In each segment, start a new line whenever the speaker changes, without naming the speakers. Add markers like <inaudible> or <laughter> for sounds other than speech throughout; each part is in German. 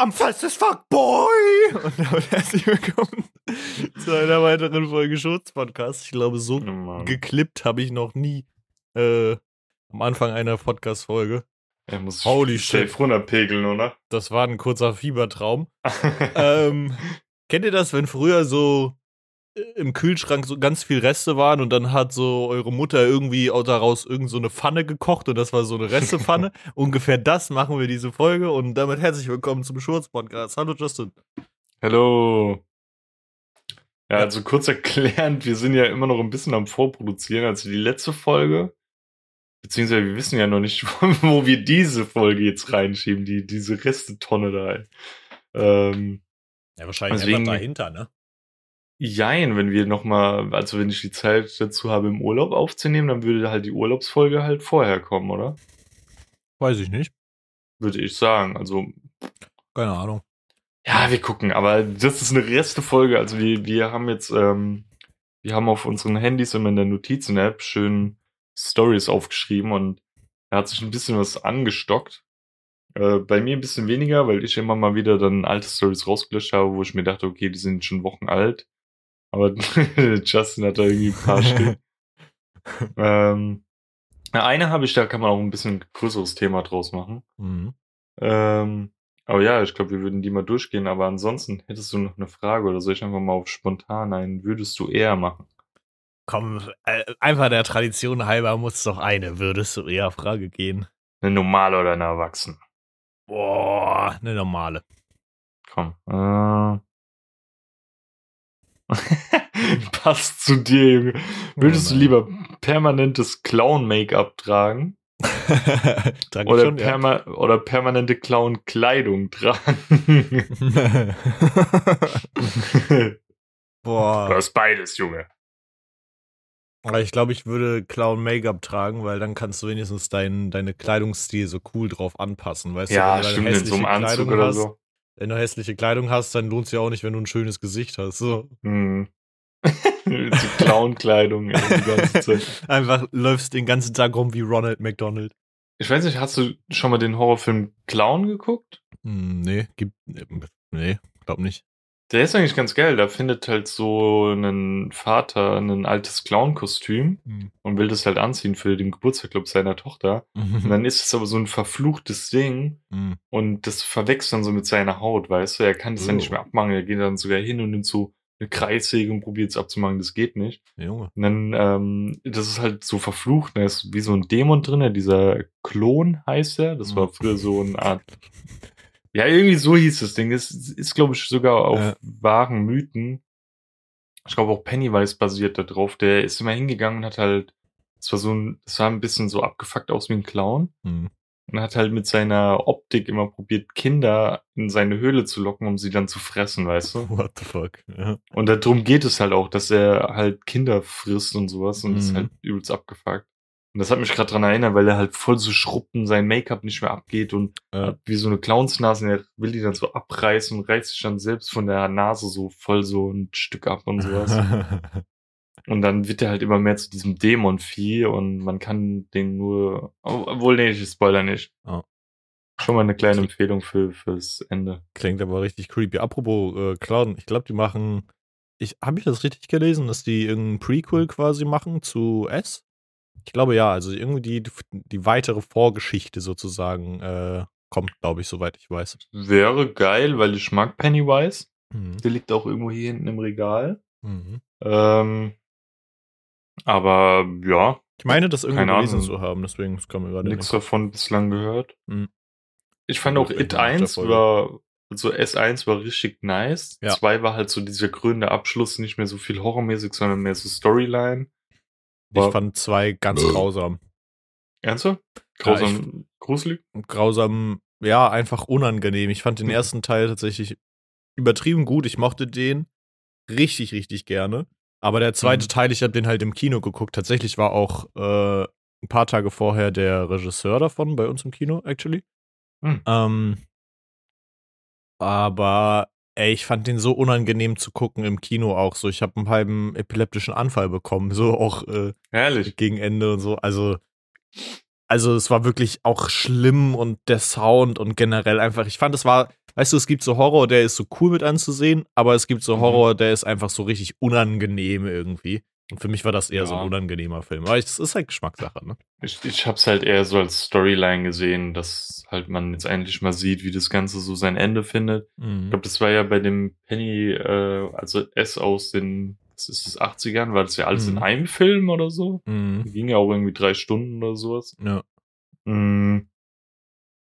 am fast as fuck, boy! <laughs> Und damit herzlich willkommen zu einer weiteren Folge Schutz-Podcast. Ich glaube, so
Oh
geklippt habe ich noch nie äh, am Anfang einer Podcast-Folge.
Er muss
Holy
safe
shit.
runterpegeln, oder?
Das war ein kurzer Fiebertraum. <laughs> ähm, kennt ihr das, wenn früher so im Kühlschrank so ganz viel Reste waren und dann hat so eure Mutter irgendwie auch daraus irgend so eine Pfanne gekocht und das war so eine Restepfanne? <laughs> Ungefähr das machen wir diese Folge und damit herzlich willkommen zum Schurz-Podcast. Hallo Justin.
Hallo. Ja, also kurz erklärend, wir sind ja immer noch ein bisschen am Vorproduzieren. Also die letzte Folge, beziehungsweise wir wissen ja noch nicht, <laughs> wo wir diese Folge jetzt reinschieben, die, diese Restetonne da. Ähm,
Ja, wahrscheinlich
Deswegen-
einfach dahinter, ne?
Jein, wenn wir nochmal, also wenn ich die Zeit dazu habe, im Urlaub aufzunehmen, dann würde halt die Urlaubsfolge halt vorher kommen, oder?
Weiß ich nicht.
Würde ich sagen. Also
Keine Ahnung.
Ja, wir gucken, aber das ist eine Restefolge. Also wir, wir haben jetzt, ähm, wir haben auf unseren Handys immer in der Notizen-App schön Stories aufgeschrieben und da hat sich ein bisschen was angestockt. Äh, bei mir ein bisschen weniger, weil ich immer mal wieder dann alte Stories rausgelöscht habe, wo ich mir dachte, okay, die sind schon Wochen alt. Aber <laughs> Justin hat da irgendwie ein paar stehen. <laughs> ähm, eine habe ich, da kann man auch ein bisschen größeres Thema draus machen.
Mhm.
Ähm, aber ja, ich glaube, wir würden die mal durchgehen. Aber ansonsten hättest du noch eine Frage oder soll ich einfach mal auf spontan ein, würdest du eher machen?
Komm, äh, einfach der Tradition halber muss doch eine, würdest du eher Frage gehen.
Eine normale oder eine Erwachsene?
Boah, eine normale.
Komm. Äh. <laughs> Passt zu dir, Junge. Würdest
Oh
du lieber permanentes Clown-Make-up tragen <laughs>
Danke
oder,
schon, ja.
perma oder permanente Clown-Kleidung tragen? <laughs> du
Boah.
hast beides, Junge.
Aber ich glaube, ich würde Clown Make-up tragen, weil dann kannst du wenigstens dein, deine Kleidungsstil so cool drauf anpassen. Weißt
Ja,
du, wenn du
stimmt, in so einem Anzug
Kleidung
oder
hast,
so.
Wenn du hässliche Kleidung hast, dann lohnt es ja auch nicht, wenn du ein schönes Gesicht hast. So. <laughs>
Hm. so Clown-Kleidung die ganze <laughs> Zeit.
Einfach läufst den ganzen Tag rum wie Ronald McDonald.
Ich weiß nicht, hast du schon mal den Horrorfilm Clown geguckt?
Hm, nee, gibt. Nee, glaub nicht.
Der ist eigentlich ganz geil. Da findet halt so ein Vater ein altes Clown-Kostüm
Hm.
und will das halt anziehen für den Geburtstag, seiner Tochter. <laughs> Und dann ist es aber so ein verfluchtes Ding
Hm.
und das verwechselt dann so mit seiner Haut, weißt du? Er kann das dann
Oh.
nicht mehr abmachen. Er geht dann sogar hin und nimmt so eine Kreissäge und probiert es abzumachen. Das geht nicht.
Junge.
Und dann, ähm, das ist halt so verflucht. Da ist wie so ein Dämon drin, dieser Klon heißt er. Das war
Mhm.
früher so eine Art. <laughs> Ja, irgendwie so hieß das Ding. Das ist, ist glaube ich, sogar auf
Ja.
wahren Mythen. Ich glaube auch Pennywise basiert da drauf. Der ist immer hingegangen und hat halt, das war so ein, das sah ein bisschen so abgefuckt aus wie ein Clown.
Hm.
Und hat halt mit seiner Optik immer probiert, Kinder in seine Höhle zu locken, um sie dann zu fressen, weißt du? <laughs>
What the fuck? Ja.
Und darum geht es halt auch, dass er halt Kinder frisst und sowas und das ist
Mhm.
halt übelst abgefuckt. Und das hat mich gerade dran erinnert, weil er halt voll so schruppen, sein Make-up nicht mehr abgeht und
Ja.
wie so eine Clownsnase, und er will die dann so abreißen und reißt sich dann selbst von der Nase so voll so ein Stück ab und sowas. <laughs> und dann wird er halt immer mehr zu diesem Dämonvieh und man kann den nur, obwohl, nee, ich spoiler nicht.
Oh.
Schon mal eine kleine Empfehlung für, fürs Ende.
Klingt aber richtig creepy. Apropos äh, Clown, ich glaube, die machen. Ich, Habe ich das richtig gelesen, dass die irgendein Prequel quasi machen zu S? Ich glaube ja, also irgendwie die, die weitere Vorgeschichte sozusagen äh, kommt, glaube ich, soweit ich weiß.
Wäre geil, weil ich mag Pennywise.
Mhm.
Der liegt auch irgendwo hier hinten im Regal.
Mhm.
Ähm, aber ja,
Ich meine, das irgendwie
Keine
gelesen
Ahnung.
zu haben, deswegen es kam mir gerade
nichts davon bislang gehört.
Mhm.
Ich fand auch It
nach der
1
Folge.
war, also S1 war richtig nice.
Ja.
2 war halt so dieser grüne Abschluss, nicht mehr so viel horrormäßig, sondern mehr so Storyline.
Ich fand zwei ganz grausam.
Ernsthaft?
Ja,
Grausam, gruselig?
Grausam, ja, einfach unangenehm. Ich fand den
Mhm.
ersten Teil tatsächlich übertrieben gut. Ich mochte den richtig, richtig gerne. Aber der zweite
Mhm.
Teil, ich habe den halt im Kino geguckt. Tatsächlich war auch äh, ein paar Tage vorher der Regisseur davon bei uns im Kino, actually.
Hm.
Ähm, aber ey, ich fand den so unangenehm zu gucken im Kino auch so. Ich habe einen halben epileptischen Anfall bekommen, so auch äh,
Herrlich.
gegen Ende und so. Also, also es war wirklich auch schlimm und der Sound und generell einfach, ich fand, es war weißt du, es gibt so Horror, der ist so cool mit anzusehen, aber es gibt so
Mhm.
Horror, der ist einfach so richtig unangenehm irgendwie. Und für mich war das eher so ein
Ja.
unangenehmer Film. Aber es ist halt Geschmackssache, ne?
Ich, ich hab's halt eher so als Storyline gesehen, dass halt man jetzt endlich mal sieht, wie das Ganze so sein Ende findet. Ich
Mhm.
glaube, das war ja bei dem Penny, äh, also S aus den, was ist das, 80ern, war das ja alles
Mhm.
in einem Film oder so.
Mhm.
Ging ja auch irgendwie drei Stunden oder sowas.
Ja.
Mm.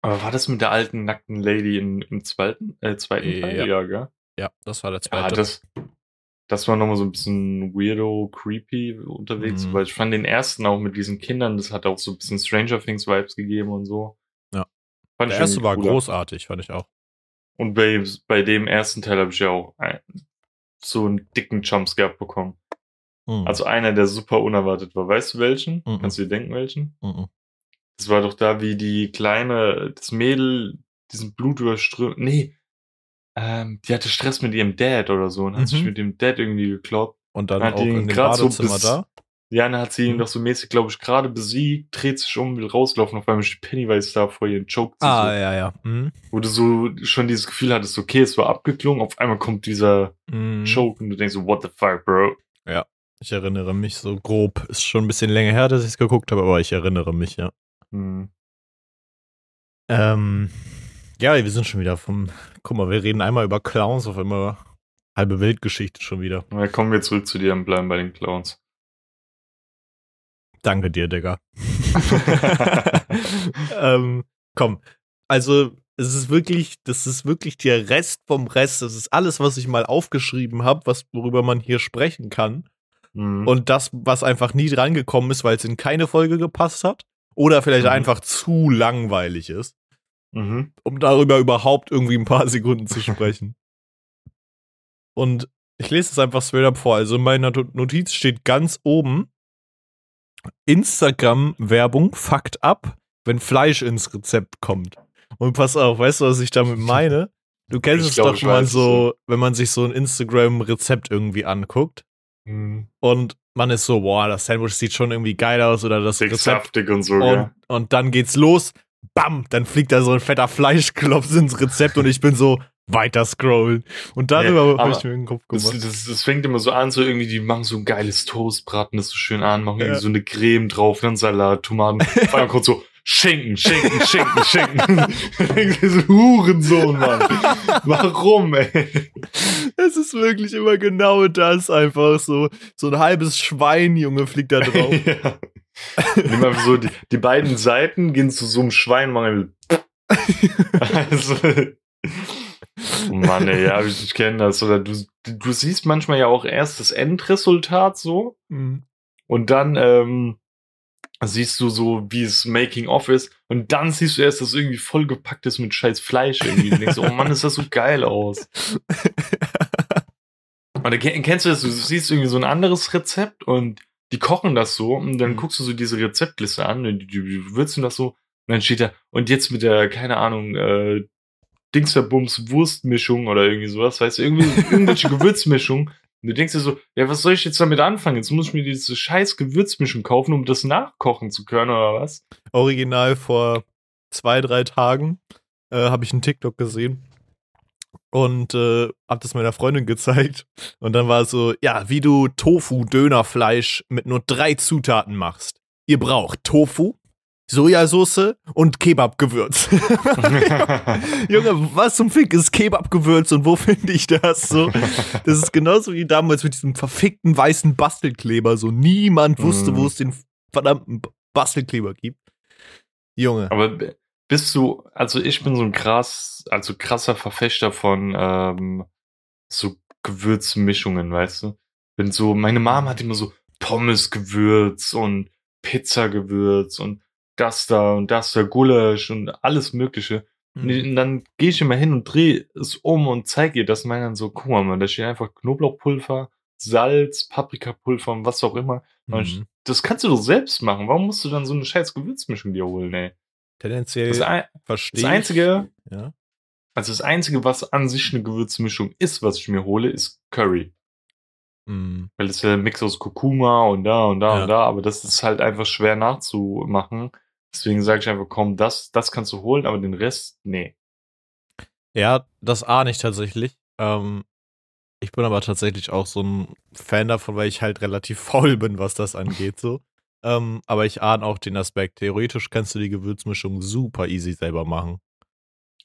Aber war das mit der alten nackten Lady in, im zweiten, äh, zweiten Teil?
Ja.
Ja, gell?
ja, das war der
Ja,
zweite.
das, das war nochmal so ein bisschen weirdo, creepy unterwegs,
Mhm.
weil ich fand den ersten auch mit diesen Kindern, das hat auch so ein bisschen Stranger Things Vibes gegeben und so.
Ja.
Fand
der
ich
erste war
cooler.
großartig, fand ich auch.
Und bei, bei dem ersten Teil habe ich ja auch ein, so einen dicken Jumpscare bekommen.
Mhm.
Also einer, der super unerwartet war. Weißt du welchen?
Mhm.
Kannst du dir denken, welchen?
Mhm.
Das war doch da, wie die kleine, das Mädel, diesen Blut überströmt. Nee. Ähm, die hatte Stress mit ihrem Dad oder so und hat
Mhm.
sich mit dem Dad irgendwie gekloppt.
Und dann
Hat
auch in dem
so
Badezimmer
bis-
da.
Ja, dann hat sie ihn
Mhm.
doch so mäßig, glaube ich, gerade besiegt, dreht sich um, will rauslaufen, auf einmal steht Pennywise da vor ihr und choked sie
Ah,
so.
ja, ja. Mhm.
Wo du so schon dieses Gefühl hattest, okay, es war abgeklungen, auf einmal kommt dieser
Mhm.
Choke und du denkst so, what the fuck, bro?
Ich erinnere mich so grob. Ist schon ein bisschen länger her, dass ich es geguckt habe, aber ich erinnere mich, ja.
Hm.
Ähm, ja, wir sind schon wieder vom. Guck mal, wir reden einmal über Clowns, auf einmal halbe Weltgeschichte schon wieder.
Na, kommen wir zurück zu dir und bleiben bei den Clowns.
Danke dir, Digga. <laughs> <laughs> ähm, komm, also es ist wirklich, das ist wirklich der Rest vom Rest. Das ist alles, was ich mal aufgeschrieben habe, was worüber man hier sprechen kann.
Hm.
Und das, was einfach nie drangekommen ist, weil es in keine Folge gepasst hat. Oder vielleicht
Mhm.
einfach zu langweilig ist,
mhm.
um darüber überhaupt irgendwie ein paar <laughs> Sekunden zu sprechen. Und ich lese es einfach straight up vor. Also in meiner Not- Notiz steht ganz oben Instagram-Werbung fuckt ab, wenn Fleisch ins Rezept kommt. Und pass auf, weißt du, was ich damit <laughs> meine? Du kennst
Ich
es
glaub,
doch mal so, wenn man sich so ein Instagram-Rezept irgendwie anguckt
Hm.
und man ist so, boah, das Sandwich sieht schon irgendwie geil aus oder das
Dick
Rezept.
saftig und so,
Und,
ja.
und dann geht's los, bam, dann fliegt da so ein fetter Fleischklops ins Rezept und ich bin so, weiter scrollen. Und darüber
Ja,
habe ich mir den Kopf
Das,
gemacht.
das, das fängt immer so an, so irgendwie, die machen so ein geiles Toast, braten das so schön an, machen
Ja.
irgendwie so eine Creme drauf, dann Salat, Tomaten. Auf einmal kommt so Schinken, Schinken, Schinken, Schinken. <laughs> Hurensohn, Mann. Warum, ey?
Es ist wirklich immer genau das, einfach so, so ein halbes Schwein, Junge, fliegt da drauf. <laughs>
ja. Nimm einfach so, die, die beiden Seiten gehen zu so einem Schwein, machen also, Oh Mann, ey, ja, ich, ich kenne das. Oder du, du siehst manchmal ja auch erst das Endresultat so
Mhm.
und dann ähm, siehst du so, wie es Making of ist und dann siehst du erst, dass es irgendwie vollgepackt ist mit scheiß Fleisch irgendwie. Und denkst, so, oh Mann, ist das so geil aus. <laughs> Und dann ken- kennst du das, du siehst irgendwie so ein anderes Rezept und die kochen das so und dann
Mhm.
guckst du so diese Rezeptliste an und die, die, würzen das so und dann steht da, und jetzt mit der, keine Ahnung, äh, Dingsverbums Wurstmischung oder irgendwie sowas, weißt du, irgendwie <laughs> irgendwelche Gewürzmischung. Und du denkst dir so, ja, was soll ich jetzt damit anfangen? Jetzt muss ich mir diese scheiß Gewürzmischung kaufen, um das nachkochen zu können, oder was?
Original vor zwei, drei Tagen äh, habe ich einen TikTok gesehen und äh, hab das meiner Freundin gezeigt. Und dann war es so, ja, wie du Tofu-Dönerfleisch mit nur drei Zutaten machst. Ihr braucht Tofu, Sojasauce und Kebabgewürz. <laughs> Junge, was zum Fick ist Kebabgewürz und wo <laughs> finde ich das so? Das ist genauso wie damals mit diesem verfickten weißen Bastelkleber. So niemand wusste,
Mm.
wo es den verdammten Bastelkleber gibt. Junge.
Aber bist du, also ich bin so ein krass, also krasser Verfechter von ähm, so Gewürzmischungen, weißt du? Bin so, meine Mom hat immer so Pommesgewürz und Pizzagewürz und das da und das da, Gulasch und alles Mögliche.
Mhm.
Und Und dann gehe ich immer hin und drehe es um und zeige ihr das und meine dann so, guck mal, man, da steht einfach Knoblauchpulver, Salz, Paprikapulver und was auch immer.
Mhm.
Das kannst du doch selbst machen. Warum musst du dann so eine scheiß Gewürzmischung dir holen, ey?
Tendenziell
Das, ein,
verstehe
das Einzige,
ich. Ja.
also das Einzige, was an sich eine Gewürzmischung ist, was ich mir hole, ist Curry.
Mhm.
Weil das ist ja ein Mix aus Kurkuma und da und da
Ja.
und da, aber das ist halt einfach schwer nachzumachen. Deswegen sage ich einfach, komm, das, das kannst du holen, aber den Rest, nee.
Ja, das ahne ich tatsächlich. Ähm, ich bin aber tatsächlich auch so ein Fan davon, weil ich halt relativ <laughs> faul bin, was das angeht, so. Ähm, aber ich ahne auch den Aspekt. Theoretisch kannst du die Gewürzmischung super easy selber machen.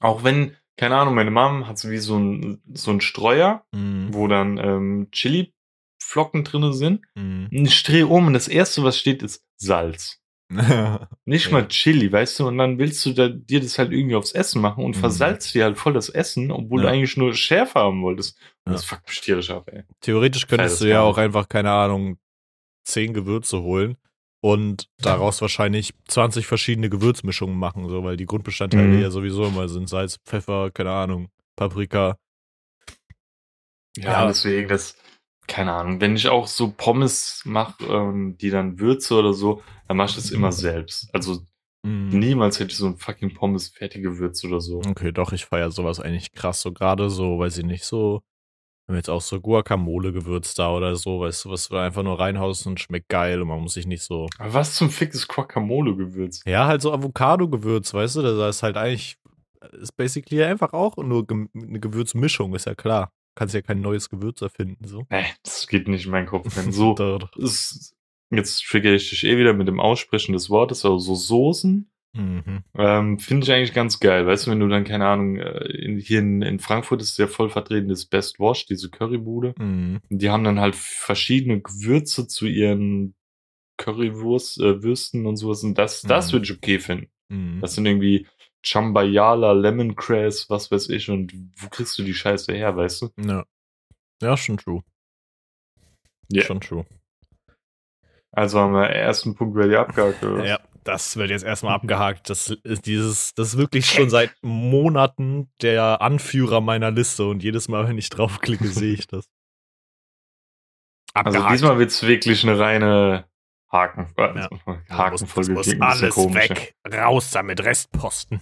Auch wenn, keine Ahnung, meine Mom hat so wie so ein, so ein Streuer,
Mhm.
wo dann ähm, Chili-Flocken drinne sind. Und ich drehe um und das erste, was steht, ist Salz. <laughs> Nicht mal Chili, weißt du? Und dann willst du da, dir das halt irgendwie aufs Essen machen und
Mhm.
versalzt dir halt voll das Essen, obwohl
Ja.
du eigentlich nur Schärfe haben wolltest.
Ja.
das fuckt mich tierisch ab, ey.
Theoretisch könntest
das
du ja auch einfach, keine Ahnung, zehn Gewürze holen und daraus wahrscheinlich 20 verschiedene Gewürzmischungen machen, so, weil die Grundbestandteile
Mhm.
ja sowieso immer sind. Salz, Pfeffer, keine Ahnung, Paprika.
Ja,
Ja.
deswegen, das, keine Ahnung, wenn ich auch so Pommes mache, ähm, die dann würze oder so, dann mach ich das immer selbst. Also
Mhm.
niemals hätte ich so ein fucking Pommes fertig gewürzt oder so.
Okay, doch, ich feiere sowas eigentlich krass. So gerade so, weiß ich nicht, so, wenn jetzt auch so Guacamole gewürzt da oder so, weißt du, was du einfach nur reinhaust und schmeckt geil und man muss sich nicht so.
Aber was zum Fick ist Guacamole-Gewürz?
Ja, halt so Avocado-Gewürz, weißt du, das ist halt eigentlich, ist basically einfach auch nur eine Gewürzmischung, ist ja klar. Kannst ja kein neues Gewürz erfinden, so.
Nee, das geht nicht in meinen Kopf rein. <laughs> So, ist, jetzt trigger ich dich eh wieder mit dem Aussprechen des Wortes, aber so Soßen,
Mhm.
ähm, finde ich eigentlich ganz geil. Weißt du, wenn du dann, keine Ahnung, äh, in, hier in, in Frankfurt ist ja voll vertreten das Best Wash, diese Currybude.
Mhm.
Die haben dann halt verschiedene Gewürze zu ihren Currywurst, äh, Würsten und sowas. Und das, das
Mhm.
würde ich okay finden.
Mhm.
Das sind irgendwie Chambayala, Lemongrass, was weiß ich. Und wo kriegst du die Scheiße her, weißt du?
Ja. Ja, schon true.
Ja.
Schon true.
Also haben wir ersten Punkt dir abgehakt, oder?
Ja, das wird jetzt erstmal abgehakt. Das ist dieses, das ist wirklich schon seit Monaten der Anführer meiner Liste und jedes Mal, wenn ich draufklicke, sehe ich das. <laughs>
Also diesmal wird's wirklich eine reine Haken. Also,
Ja.
Hakenfolge.
muss,
klingt
muss
ein bisschen
alles weg. Raus damit, Restposten.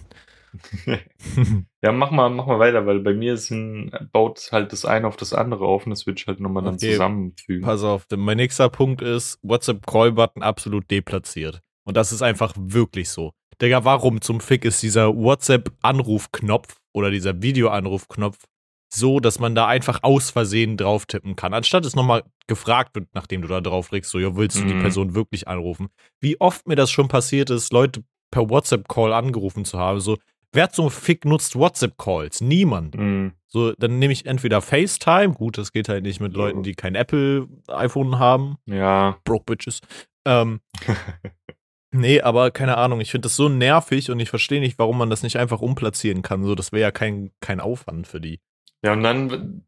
<laughs>
ja. Mach mal, mach mal weiter, weil bei mir ist ein, baut halt das eine auf das andere auf und das würde ich halt nochmal dann
Okay.
zusammenfügen.
Pass auf, mein nächster Punkt ist WhatsApp-Call-Button absolut deplatziert. Und das ist einfach wirklich so. Digga, warum zum Fick ist dieser WhatsApp-Anrufknopf oder dieser Videoanrufknopf so, dass man da einfach aus Versehen drauf tippen kann? Anstatt es nochmal gefragt wird, nachdem du da drauflegst, so, ja, willst du die
Mhm.
Person wirklich anrufen? Wie oft mir das schon passiert ist, Leute per WhatsApp-Call angerufen zu haben, so, wer zum Fick nutzt WhatsApp-Calls? Niemand.
Mhm.
So, dann nehme ich entweder FaceTime, gut, das geht halt nicht mit Leuten, die kein Apple-iPhone haben,
Ja,
broke Bitches. Ähm, <laughs> nee, aber keine Ahnung, ich finde das so nervig und ich verstehe nicht, warum man das nicht einfach umplatzieren kann. So, das wäre ja kein, kein Aufwand für die.
ja, und dann,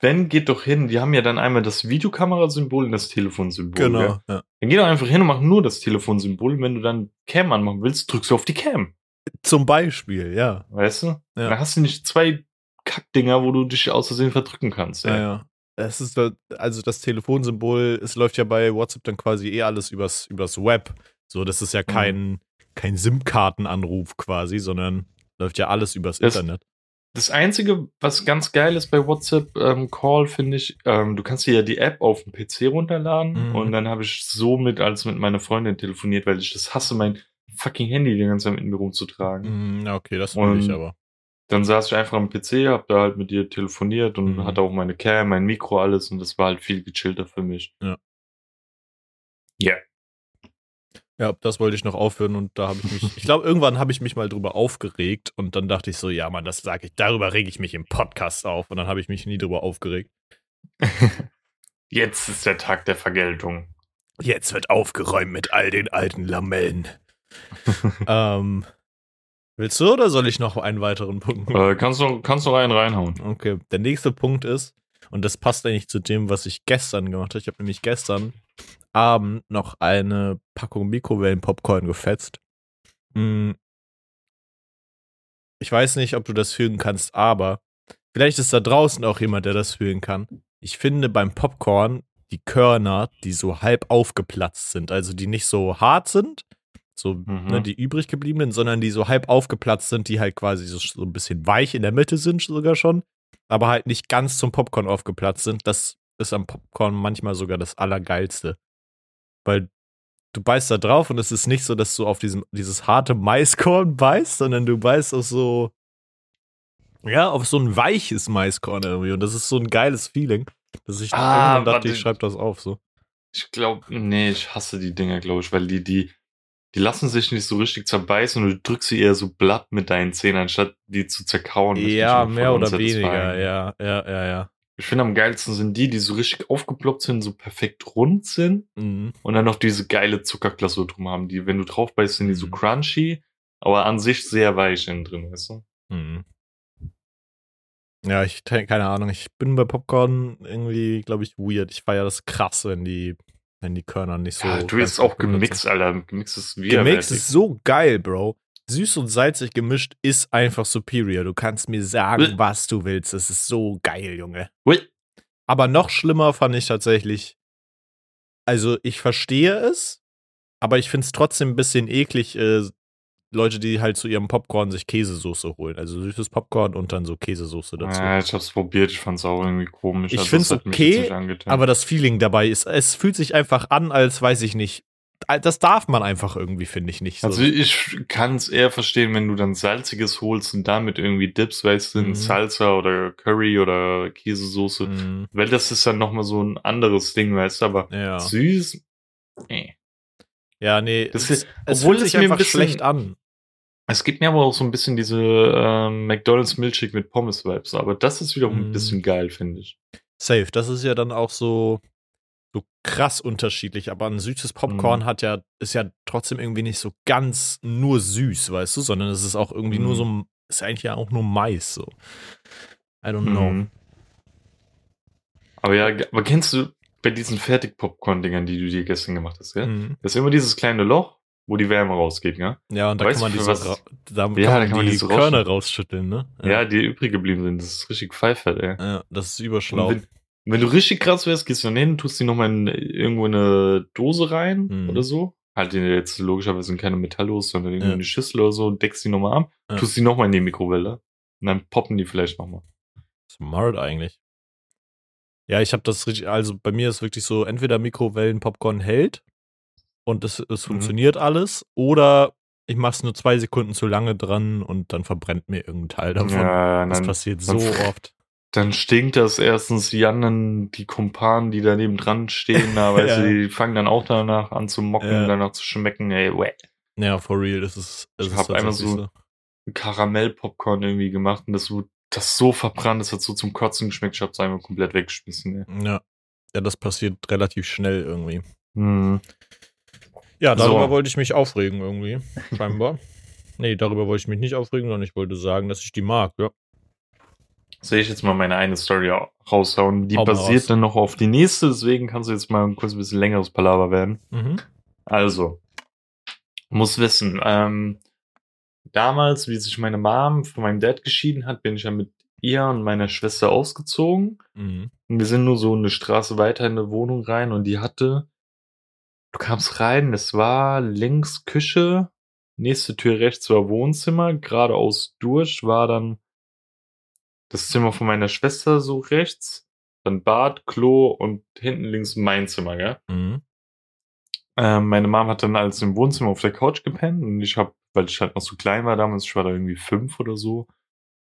wenn, geht doch hin. Die haben ja dann einmal das Videokamerasymbol und das Telefonsymbol.
Genau, Ja.
Dann geh doch einfach hin und mach nur das Telefonsymbol. Wenn du dann Cam anmachen willst, drückst du auf die Cam.
Zum Beispiel, ja.
Weißt du?
Ja.
Dann hast du nicht zwei Kackdinger, wo du dich aus Versehen verdrücken kannst.
Ja,
Ey.
ja. Es ist also das Telefonsymbol, es läuft ja bei WhatsApp dann quasi eh alles übers, übers Web. So, das ist ja kein, kein SIM-Kartenanruf quasi, sondern läuft ja alles übers
Das-
Internet.
Das Einzige, was ganz geil ist bei WhatsApp ähm, Call, finde ich, ähm, du kannst dir ja die App auf dem PC runterladen
Mhm.
und dann habe ich somit als mit meiner Freundin telefoniert, weil ich das hasse, mein fucking Handy die ganze Zeit mit mir rumzutragen.
Ja, okay, das will ich aber.
Dann saß ich einfach am PC, hab da halt mit ihr telefoniert und
Mhm.
hatte auch meine Cam, mein Mikro, alles und das war halt viel gechillter für mich.
Ja.
Ja.
Ja, das wollte ich noch aufhören und da habe ich mich, ich glaube, irgendwann habe ich mich mal drüber aufgeregt und dann dachte ich so, ja, Mann, das sage ich, darüber rege ich mich im Podcast auf und dann habe ich mich nie drüber aufgeregt. <laughs>
Jetzt ist der Tag der Vergeltung.
Jetzt wird aufgeräumt mit all den alten Lamellen. <laughs> ähm, willst du oder soll ich noch einen weiteren Punkt? machen?
äh, kannst du kannst du einen reinhauen?
Okay, der nächste Punkt ist, und das passt eigentlich zu dem, was ich gestern gemacht habe. Ich habe nämlich gestern Abend noch eine Packung Mikrowellen-Popcorn gefetzt. Mm. Ich weiß nicht, ob du das fühlen kannst, aber vielleicht ist da draußen auch jemand, der das fühlen kann. Ich finde beim Popcorn die Körner, die so halb aufgeplatzt sind, also die nicht so hart sind, so
Mhm.
ne, die übrig gebliebenen, sondern die so halb aufgeplatzt sind, die halt quasi so, so ein bisschen weich in der Mitte sind sogar schon, aber halt nicht ganz zum Popcorn aufgeplatzt sind. Das ist am Popcorn manchmal sogar das Allergeilste. Weil du beißt da drauf und es ist nicht so, dass du auf diesem, dieses harte Maiskorn <laughs> beißt, sondern du beißt auf so, Ja, auf so ein weiches Maiskorn irgendwie. Und das ist so ein geiles Feeling, dass ich
Ah,
irgendwann dachte, ich schreibe das auf. So.
Ich glaube, nee, ich hasse die Dinger, glaube ich, weil die, die, die lassen sich nicht so richtig zerbeißen und du drückst sie eher so blatt mit deinen Zähnen, anstatt die zu zerkauen.
Ja, mehr oder weniger. Ja, ja, ja, ja.
Ich finde am geilsten sind die, die so richtig aufgeploppt sind, so perfekt rund sind
Mhm.
und dann noch diese geile Zuckerklasse drum haben. Die, wenn du drauf beißt, sind die so
Mhm.
crunchy, aber an sich sehr weich innen drin, weißt du?
Mhm. Ja, ich keine Ahnung. Ich bin bei Popcorn irgendwie, glaube ich, weird. Ich feiere das krass, wenn die, wenn die Körner nicht so.
ja, du bist auch gemixt,
sind.
Alter. Gemixt ist
Gemixt
widerwärtig.
ist so geil, Bro. Süß und salzig gemischt ist einfach superior. Du kannst mir sagen, was du willst. Das ist so geil, Junge. Aber noch schlimmer fand ich tatsächlich. Also, ich verstehe es, aber ich finde es trotzdem ein bisschen eklig, äh, Leute, die halt zu ihrem Popcorn sich Käsesoße holen. Also süßes Popcorn und dann so Käsesoße dazu.
Ja, ich hab's probiert, ich fand's auch irgendwie komisch.
Ich
Also,
find's
mich
okay. Aber das Feeling dabei ist, es fühlt sich einfach an, als weiß ich nicht. Das darf man einfach irgendwie, finde ich nicht. So.
Also ich kann es eher verstehen, wenn du dann Salziges holst und damit irgendwie Dips, weißt du,
Mhm.
Salsa oder Curry oder Käsesoße.
Mhm.
Weil das ist dann nochmal so ein anderes Ding, weißt du, aber
Ja.
süß. Nee.
ja, nee.
Das ist-
es
obwohl
fühlt
es
sich
mir ein
einfach
bisschen-
schlecht an.
Es gibt mir aber auch so ein bisschen diese ähm, McDonalds Milkshake mit Pommes-Vibes, aber das ist wiederum
Mhm.
ein bisschen geil, finde ich.
Safe. Das ist ja dann auch so, so krass unterschiedlich. Aber ein süßes Popcorn
Mhm.
hat ja, ist ja trotzdem irgendwie nicht so ganz nur süß, weißt du, sondern es ist auch irgendwie nur
Mhm.
so, ist eigentlich ja auch nur Mais so. I don't know.
Mhm. Aber ja, aber kennst du bei diesen Fertig-Popcorn-Dingern, die du dir gestern gemacht hast, gell?
Mhm.
Das ist immer dieses kleine Loch, wo die Wärme rausgeht, gell?
Ja, und da
Weißt
kann man
du, für
diese,
was-
ra- da kann
Ja, da
man
kann man
die Körner rausschütteln, ne?
Ja, die übrig geblieben sind. Das ist richtig pfeifert, ey.
Ja, das ist
Und
überschlau.
Wenn, wenn du richtig krass wärst, gehst du dann hin, tust die nochmal in irgendwo in eine Dose rein
Mhm.
oder so. Halt die jetzt logischerweise in keine Metalldose, sondern irgendwo
Ja.
in die Schüssel oder so, deckst die nochmal ab,
Ja.
tust die nochmal in die Mikrowelle und dann poppen die vielleicht nochmal.
Smart eigentlich. Ja, ich habe das richtig, also bei mir ist wirklich so, entweder Mikrowellen-Popcorn hält und es, es
Mhm.
funktioniert alles, oder ich mache es nur zwei Sekunden zu lange dran und dann verbrennt mir irgendein Teil davon.
Ja,
das
dann,
passiert so oft.
Dann stinkt das erstens, die anderen, die Kumpanen, die daneben dran stehen, da, <laughs> weißt
Ja.
du, die fangen dann auch danach an zu mocken,
Ja.
danach zu schmecken, ey, weh.
Ja, for real, das ist, das
Ich
ist
hab einmal
tatsächlich
so- Karamell-Popcorn irgendwie gemacht und das, wurde- das so verbrannt, das hat so zum Kotzen geschmeckt, ich hab's einfach komplett weggeschmissen. Ey.
Ja. ja, das passiert relativ schnell irgendwie.
Hm.
Ja, darüber
So.
wollte ich mich aufregen irgendwie, scheinbar. <laughs> nee, darüber wollte ich mich nicht aufregen, sondern ich wollte sagen, dass ich die mag, ja.
Soll ich jetzt mal meine eine Story au- raushauen? Die
Hau
basiert
raus.
dann noch auf die nächste, deswegen kannst du jetzt mal kurz ein bisschen längeres Palaver werden.
Mhm.
Also, muss wissen, ähm, damals, wie sich meine Mom von meinem Dad geschieden hat, bin ich ja mit ihr und meiner Schwester ausgezogen.
Mhm.
Und wir sind nur so eine Straße weiter in eine Wohnung rein und die hatte, du kamst rein, es war links Küche, nächste Tür rechts war Wohnzimmer, geradeaus durch war dann das Zimmer von meiner Schwester so rechts, dann Bad, Klo und hinten links mein Zimmer, gell?
Mhm.
Ähm, meine Mom hat dann als im Wohnzimmer auf der Couch gepennt und ich habe, weil ich halt noch so klein war damals, ich war da irgendwie fünf oder so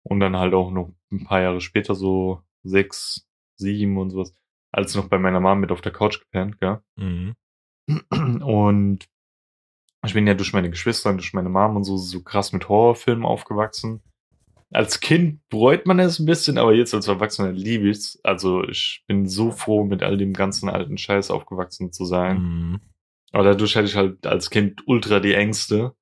und dann halt auch noch ein paar Jahre später so sechs, sieben und sowas, als noch bei meiner Mom mit auf der Couch gepennt, gell?
Mhm.
Und ich bin ja durch meine Geschwister und durch meine Mom und so, so krass mit Horrorfilmen aufgewachsen. Als Kind bereut man es ein bisschen, aber jetzt als Erwachsener liebe ich's. Also ich bin so froh, mit all dem ganzen alten Scheiß aufgewachsen zu sein.
Mhm.
Aber dadurch hatte ich halt als Kind ultra die Ängste.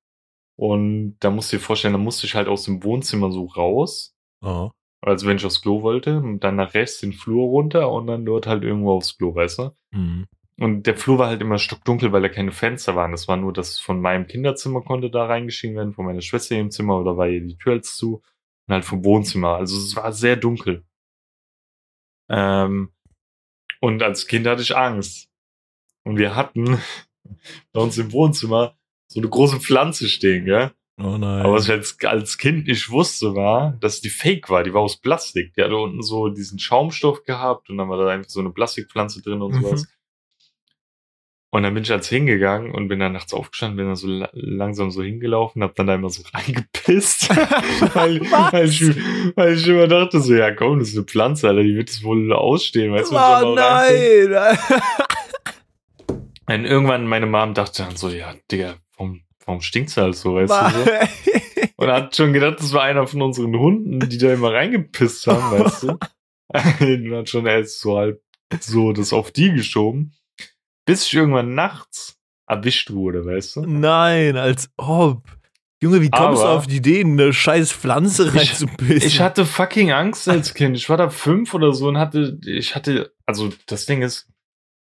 Und da musst du dir vorstellen, da musste ich halt aus dem Wohnzimmer so raus.
Oh.
Also wenn ich aufs Klo wollte, und dann nach rechts den Flur runter und dann dort halt irgendwo aufs Klo, weißt du?
Mhm.
Und der Flur war halt immer stockdunkel, weil da keine Fenster waren. Das war nur, dass von meinem Kinderzimmer konnte da reingeschieden werden, von meiner Schwester im Zimmer oder war ihr die Tür als zu. Und halt vom Wohnzimmer. Also es war sehr dunkel. Ähm, und als Kind hatte ich Angst. Und wir hatten <laughs> bei uns im Wohnzimmer so eine große Pflanze stehen, gell?
Oh nein.
Aber was ich als, als Kind nicht wusste, war, dass die fake war. Die war aus Plastik. Die hatte unten so diesen Schaumstoff gehabt und dann war da einfach so eine Plastikpflanze drin und
Mhm.
sowas. Und dann bin ich als hingegangen und bin dann nachts aufgestanden, bin dann so la langsam so hingelaufen, hab dann da immer so <laughs> reingepisst. <laughs> weil, weil, ich, weil ich immer dachte so, ja komm, das ist eine Pflanze, Alter, die wird es wohl ausstehen, weißt du?
Oh nein! <laughs>
Und irgendwann meine Mom dachte dann so, ja, Digga, warum, warum stinkt's halt so, weißt du? So? Und hat schon gedacht, das war einer von unseren Hunden, die da immer reingepisst haben, weißt du? Und hat schon erst so halb so das auf die geschoben bis ich irgendwann nachts erwischt wurde, weißt du?
Nein, als ob. Junge, wie kommst du
Aber-
auf die Idee, eine scheiß Pflanze
Ich-
reinzupissen?
Ich hatte fucking Angst als Kind. Ich war da fünf oder so und hatte, ich hatte, also das Ding ist,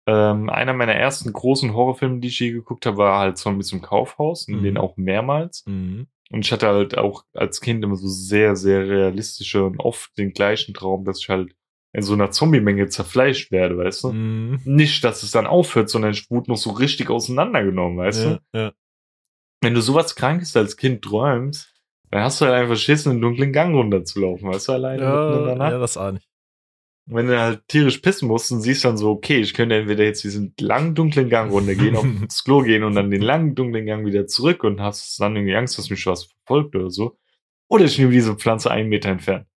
ähm, einer meiner ersten großen Horrorfilme, die ich je geguckt habe, war halt Zombies im Kaufhaus, in
Mhm.
den auch mehrmals.
Mhm.
Und ich hatte halt auch als Kind immer so sehr, sehr realistische und oft den gleichen Traum, dass ich halt in so einer Zombie-Menge zerfleischt werde, weißt du?
Mhm.
Nicht, dass es dann aufhört, sondern ich wurde noch so richtig auseinandergenommen, weißt du?
Ja, ja.
wenn du sowas Krankes als Kind träumst, dann hast du halt einfach Schiss, in den dunklen Gang runterzulaufen, weißt du, alleine mitten in der
Ja,
Nacht.
ja, das ahne ich.
Und wenn du halt tierisch pissen musst und siehst dann so, okay, ich könnte entweder jetzt diesen langen, dunklen Gang runtergehen, <laughs> aufs Klo gehen und dann den langen, dunklen Gang wieder zurück und hast dann irgendwie Angst, dass mich was verfolgt oder so. Oder ich nehme diese Pflanze einen Meter entfernt. <laughs>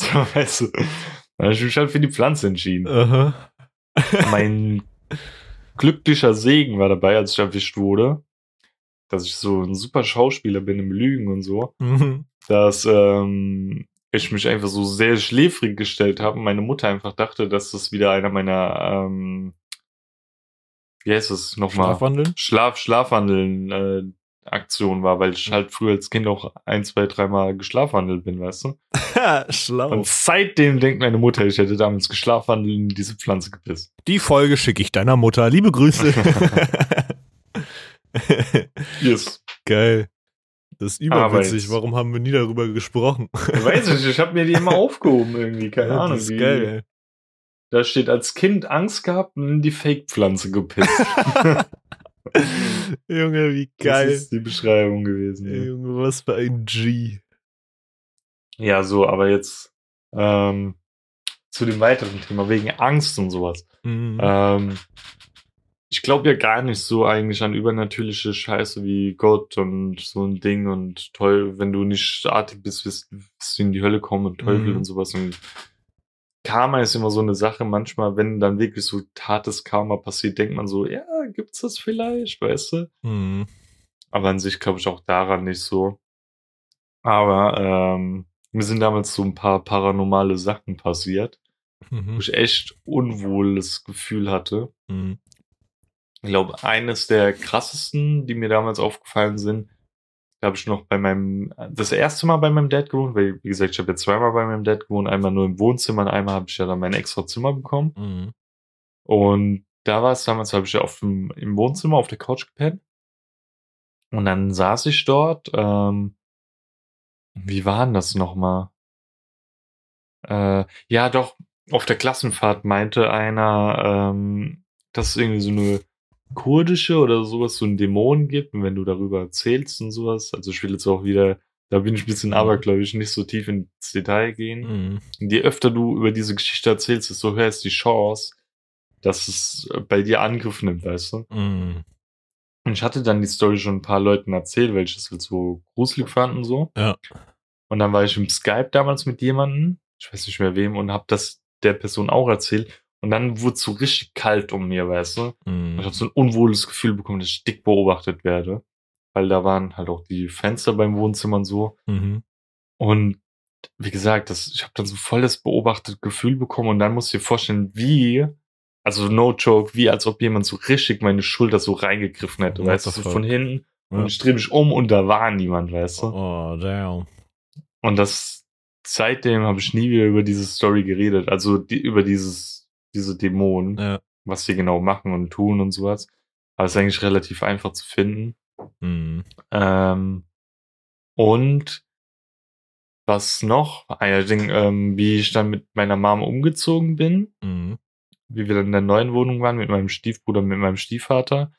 So, weißt du. Dann habe ich mich halt für die Pflanze entschieden.
Aha.
mein glücklicher Segen war dabei, als ich erwischt wurde, dass ich so ein super Schauspieler bin im Lügen und so,
Mhm.
dass ähm, ich mich einfach so sehr schläfrig gestellt habe und meine Mutter einfach dachte, dass das wieder einer meiner, ähm, wie heißt es nochmal?
Schlafwandeln?
Schlaf, Schlafwandeln äh, Aktion war, weil ich halt früher als Kind auch ein, zwei, dreimal geschlafwandelt bin, weißt du? <laughs>
Schlau.
Und seitdem denkt meine Mutter, ich hätte damals geschlafwandelt in diese Pflanze gepisst.
Die Folge schicke ich deiner Mutter. Liebe Grüße. <laughs>
Yes.
Geil. Das ist überwitzig. Warum haben wir nie darüber gesprochen?
Weiß ich, ich habe mir die immer aufgehoben irgendwie, keine <laughs>
Ja,
Ahnung.
Das ist geil.
Da steht als Kind Angst gehabt und in die Fake-Pflanze gepisst. <laughs>
Junge, wie
Das
geil.
ist die Beschreibung gewesen. Ja,
Junge, was für ein G.
ja so, aber jetzt ähm, zu dem weiteren Thema, wegen Angst und sowas.
Mhm.
Ähm, ich glaube ja gar nicht so eigentlich an übernatürliche Scheiße wie Gott und so ein Ding und toll, wenn du nicht artig bist, wirst wirst du in die Hölle kommen und Teufel
Mhm.
und sowas. Und Karma ist immer so eine Sache. Manchmal, wenn dann wirklich so hartes Karma passiert, denkt man so, ja, gibt's das vielleicht, weißt du?
Mhm.
Aber an sich glaube ich auch daran nicht so. Aber ähm, mir sind damals so ein paar paranormale Sachen passiert, wo
Mhm.
ich echt unwohles Gefühl hatte.
Mhm.
Ich glaube, eines der krassesten, die mir damals aufgefallen sind, habe ich noch bei meinem, das erste Mal bei meinem Dad gewohnt, weil, wie gesagt, ich habe ja zweimal bei meinem Dad gewohnt, einmal nur im Wohnzimmer und einmal habe ich ja dann mein extra Zimmer bekommen.
Mhm.
Und da war es damals, habe ich ja auf dem, im Wohnzimmer auf der Couch gepennt. Und dann saß ich dort, ähm, wie war denn das nochmal? Äh, ja, doch, auf der Klassenfahrt meinte einer, ähm, dass es irgendwie so eine kurdische oder sowas, so ein Dämon gibt. Und wenn du darüber erzählst und sowas, also ich will jetzt auch wieder, da bin ich ein bisschen
Mhm.
abergläubisch, nicht so tief ins Detail gehen.
Mhm.
Je öfter du über diese Geschichte erzählst, desto höher ist die Chance, dass es äh, bei dir Angriff nimmt, weißt du?
Mhm.
Und ich hatte dann die Story schon ein paar Leuten erzählt, welche es halt so gruselig fanden und so.
Ja.
Und dann war ich im Skype damals mit jemandem, ich weiß nicht mehr wem, und hab das der Person auch erzählt. Und dann wurde es so richtig kalt um mir, weißt du? Und ich
Mhm.
habe so ein unwohles Gefühl bekommen, dass ich dick beobachtet werde. Weil da waren halt auch die Fenster beim Wohnzimmer und so.
Mhm.
Und wie gesagt, das, ich habe dann so voll das beobachtete Gefühl bekommen und dann musst du dir vorstellen, wie, also no joke, wie als ob jemand so richtig meine Schulter so reingegriffen hätte,
What
weißt du, so von hinten.
Ja.
Und ich drehe mich um und da war niemand, weißt du.
Oh, damn.
Und das, seitdem habe ich nie wieder über diese Story geredet, also die, über dieses, diese Dämonen,
Ja.
was die genau machen und tun und sowas. Aber es ist eigentlich relativ einfach zu finden.
Mhm.
Ähm, und was noch? Ah ja, Ding, ähm, wie ich dann mit meiner Mom umgezogen bin,
Mhm.
wie wir dann in der neuen Wohnung waren, mit meinem Stiefbruder, mit meinem Stiefvater.